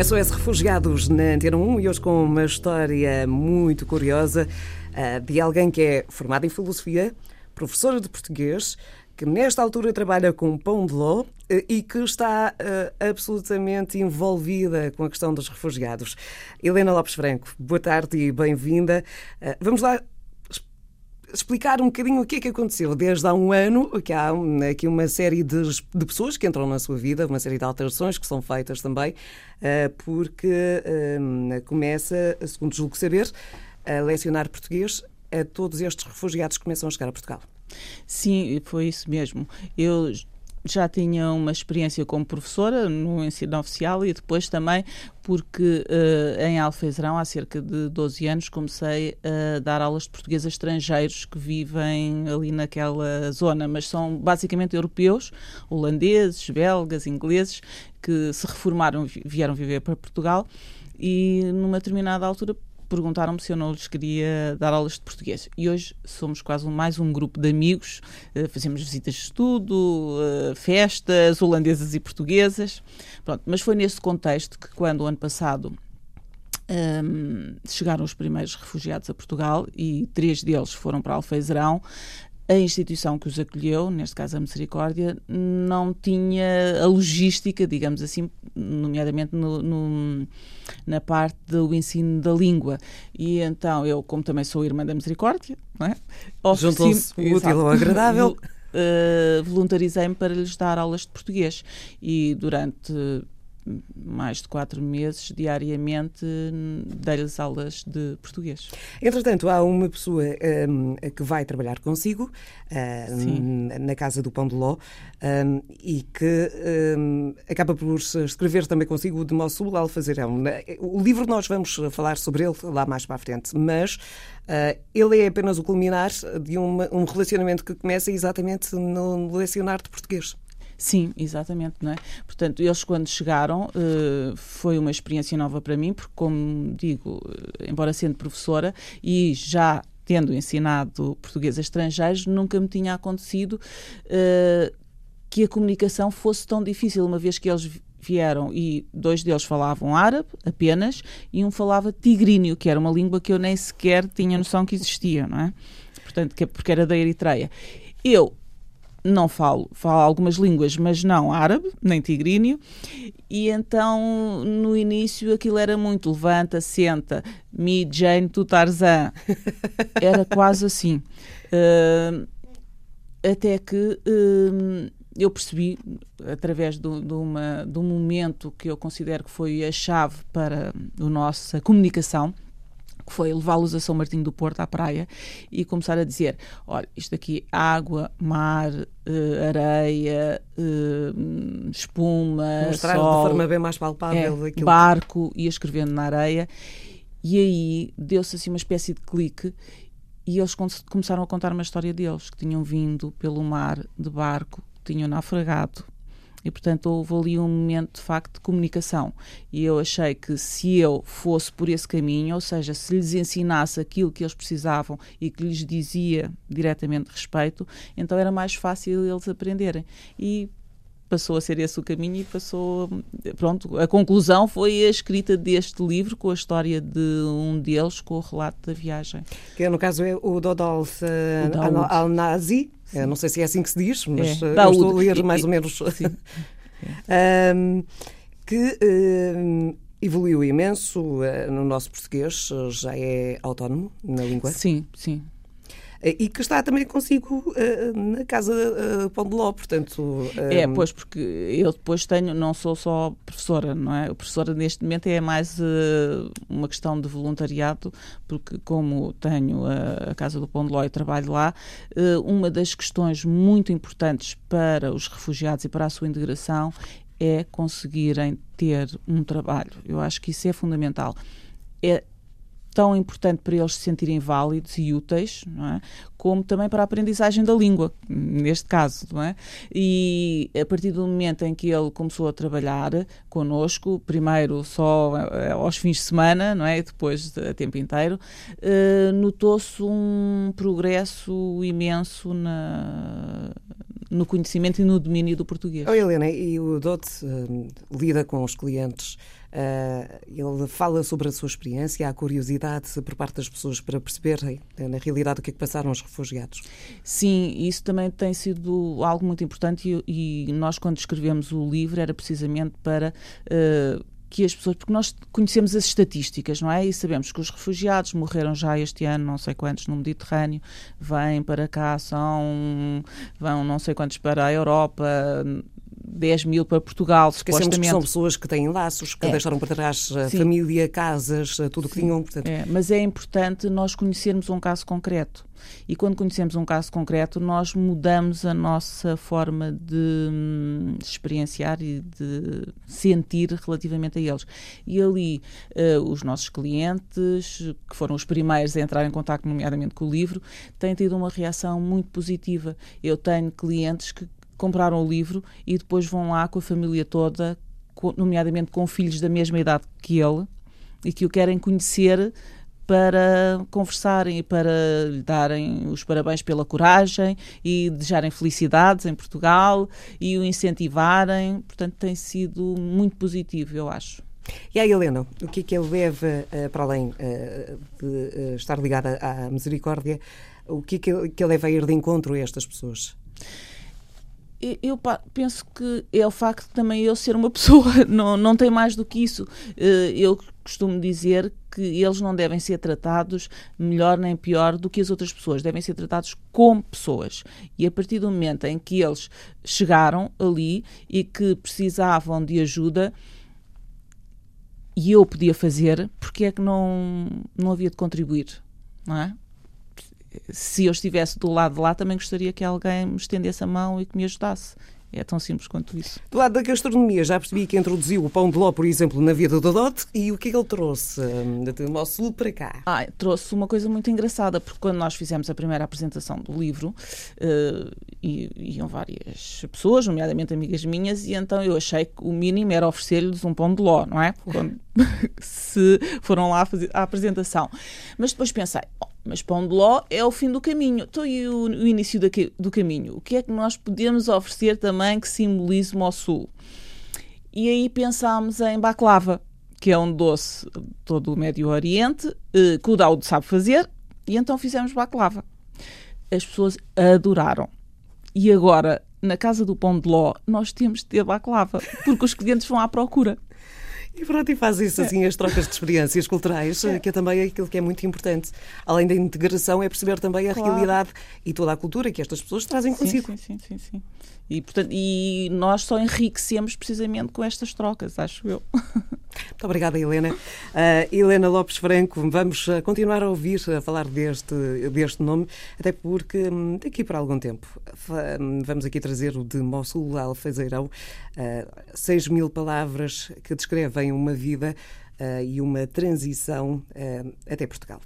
SOS Refugiados na Antena 1 e hoje com uma história muito curiosa uh, de alguém que é formado em filosofia, professora de português, que nesta altura trabalha com pão de ló uh, e que está uh, absolutamente envolvida com a questão dos refugiados. Helena Lopes Franco, boa tarde e bem-vinda. vamos lá explicar um bocadinho o que é que aconteceu desde há um ano, que há aqui uma série de, de pessoas que entram na sua vida, uma série de alterações que são feitas também, eh, porque eh, começa, segundo julgo saber, a lecionar português a todos estes refugiados que começam a chegar a Portugal. Sim, foi isso mesmo. Eu já tinha uma experiência como professora no ensino oficial e depois também porque uh, em Alfeizerão, há cerca de 12 anos, comecei a dar aulas de português a estrangeiros que vivem ali naquela zona, mas são basicamente europeus, holandeses, belgas, ingleses, que se reformaram, vieram viver para Portugal e numa determinada altura perguntaram-me se eu não lhes queria dar aulas de português. E hoje somos quase mais um grupo de amigos, uh, fazemos visitas de estudo, uh, festas holandesas e portuguesas. Pronto, mas foi nesse contexto que, quando o ano passado um, ehm, chegaram os primeiros refugiados a Portugal e três deles foram para Alfeizerão, a instituição que os acolheu, neste caso a Misericórdia, não tinha a logística, digamos assim, nomeadamente no, no, na parte do ensino da língua. E então eu, como também sou irmã da Misericórdia, é? juntou-se o útil ao agradável. Uh, voluntarizei-me para lhes dar aulas de português e durante mais de quatro meses diariamente dei-lhes aulas de português. Entretanto, há uma pessoa um, que vai trabalhar consigo um, na Casa do Pão de Ló um, e que hum, acaba por escrever também consigo o de Mossul Alfazerão. O livro nós vamos falar sobre ele lá mais para a frente, mas uh, ele é apenas o culminar de uma, um relacionamento que começa exatamente no lecionar de português. Sim, exatamente, não é? Portanto, eles quando chegaram uh, foi uma experiência nova para mim, porque como digo, eh, embora sendo professora e já tendo ensinado português a estrangeiros, nunca me tinha acontecido uh, que a comunicação fosse tão difícil, uma vez que eles vieram e dois deles falavam árabe apenas e um falava tigrínio, que era uma língua que eu nem sequer tinha noção que existia, não é? Portanto, que, é porque era da Eritreia. Eu não falo, falo algumas línguas, mas não árabe, nem tigrínio, e então no início aquilo era muito levanta, senta, mi, Jane, tu Tarzan. Era quase assim. Uh, até que uh, eu percebi, através de, de, uma, de um momento que eu considero que foi a chave para a nossa comunicação, que foi levá-los a São Martinho do Porto, à praia, e começar a dizer: olha, isto aqui, água, mar, uh, areia, uh, espuma, Mostrar sol, de forma bem mais palpável é, barco, ia escrevendo na areia, e aí deu-se assim uma espécie de clique e eles começaram a contar uma história deles, que tinham vindo pelo mar de barco, tinham naufragado e, portanto, houve ali um momento de facto de comunicação. E eu achei que se eu fosse por esse caminho, ou seja, se lhes ensinasse aquilo que eles precisavam e que lhes dizia diretamente respeito, então era mais fácil eles aprenderem. E passou a ser esse o caminho e passou. Pronto, a conclusão foi a escrita deste livro com a história de um deles, com o relato da viagem. Que no caso é o Dodolf uh, Al-Nazi. Não sei se é assim que se diz, mas é. eu estou a ler mais ou menos. um, que um, evoluiu imenso uh, no nosso português, já é autónomo na língua. Sim, sim. Eh, e que está também consigo uh, na casa uh, Pão de Ló, portanto... É, pois, porque eu depois tenho, não sou só professora, não é? Professora neste momento é mais uma questão de voluntariado, porque como tenho a, a Casa do Pão de Ló e trabalho lá, uma das questões muito importantes para os refugiados e para a sua integração é conseguirem ter um trabalho. Eu acho que isso é fundamental. É, tão importante para eles se sentirem válidos e úteis, é? como também para a aprendizagem da língua, neste caso. Não é? E a partir do momento em que ele começou a trabalhar connosco, primeiro só eh, aos fins de semana, não é? depois a tempo inteiro, uh, notou-se um progresso imenso na, no conhecimento e no domínio do português. Oh, Helena, e o DOT uh, lida com os clientes. Uh, ele fala sobre a sua experiência, há curiosidade por parte das pessoas para perceberem, na realidade, o que é que passaram os refugiados. Sim, isso também tem sido algo muito importante e, e nós, quando escrevemos o livro, era precisamente para. Uh, que as pessoas, porque nós conhecemos as estatísticas, não é? E sabemos que os refugiados morreram já este ano, não sei quantos no Mediterrâneo, vêm para cá, são, vão não sei quantos para a Europa, 10 mil para Portugal, Esquecemos supostamente. são pessoas que têm laços, que é. deixaram para trás a família, casas, tudo o que tinham. Portanto... É, mas é importante nós conhecermos um caso concreto. E quando conhecemos um caso concreto, nós mudamos a nossa forma de hum, experienciar e de sentir relativamente a eles. E ali, uh, os nossos clientes, que foram os primeiros a entrar em contato, nomeadamente com o livro, têm tido uma reação muito positiva. Eu tenho clientes que compraram o livro e depois vão lá com a família toda, nomeadamente com filhos da mesma idade que ele, e que o querem conhecer para conversarem e para lhe darem os parabéns pela coragem e desejarem felicidades em Portugal e o incentivarem. Portanto, tem sido muito positivo, eu acho. E a Helena, o que é que ele leva, uh, para além uh, de uh, estar ligada à misericórdia, o que é que ele leva a ir de encontro a estas pessoas? Eu penso que é o facto de também eu ser uma pessoa, não, não tem mais do que isso. Eh, eu costumo dizer que eles não devem ser tratados melhor nem pior do que as outras pessoas, devem ser tratados como pessoas. E a partir do momento em que eles chegaram ali e que precisavam de ajuda, e eu podia fazer, porque é que não, não havia de contribuir? Não é? Se eu estivesse do lado de lá, também gostaria que alguém me estendesse a mão e que me ajudasse. É tão simples quanto isso. Do lado da gastronomia, já percebi que introduziu o pão de ló, por exemplo, na vida do Dot. E o que é que ele trouxe hum, do sul para cá? Ah, trouxe uma coisa muito engraçada, porque quando nós fizemos a primeira apresentação do livro, uh, iam várias pessoas, nomeadamente amigas minhas, e então eu achei que o mínimo era oferecer-lhes um pão de ló, não é? Quando, se foram lá fazer a apresentação. Mas depois pensei, oh, mas pão de ló é o fim do caminho. Então, e o, o início do, do caminho? O que é que nós podemos oferecer também que simbolize o sul? E aí pensámos em baklava, que é um doce todo o Médio Oriente, eh, que o Daud sabe fazer, e então fizemos baklava. As pessoas adoraram. E agora, na casa do pão de ló, nós temos de ter baklava, porque os clientes vão à procura. E pronto, e faz isso assim, as trocas de experiências culturais, é. que é também aquilo que é muito importante. Além da integração, é perceber também a claro. realidade e toda a cultura que estas pessoas trazem consigo. Sim, sim, sim, sim. E, portanto, e nós só enriquecemos precisamente com estas trocas, acho eu. Muito obrigada, Helena. Uh, Helena Lopes Franco, vamos uh, continuar a ouvir, a falar deste, deste nome, até porque um, daqui por algum tempo um, vamos aqui trazer o de Mossul al Alfezeirão, uh, 6 mil palavras que descrevem uma vida e uma transição até Portugal.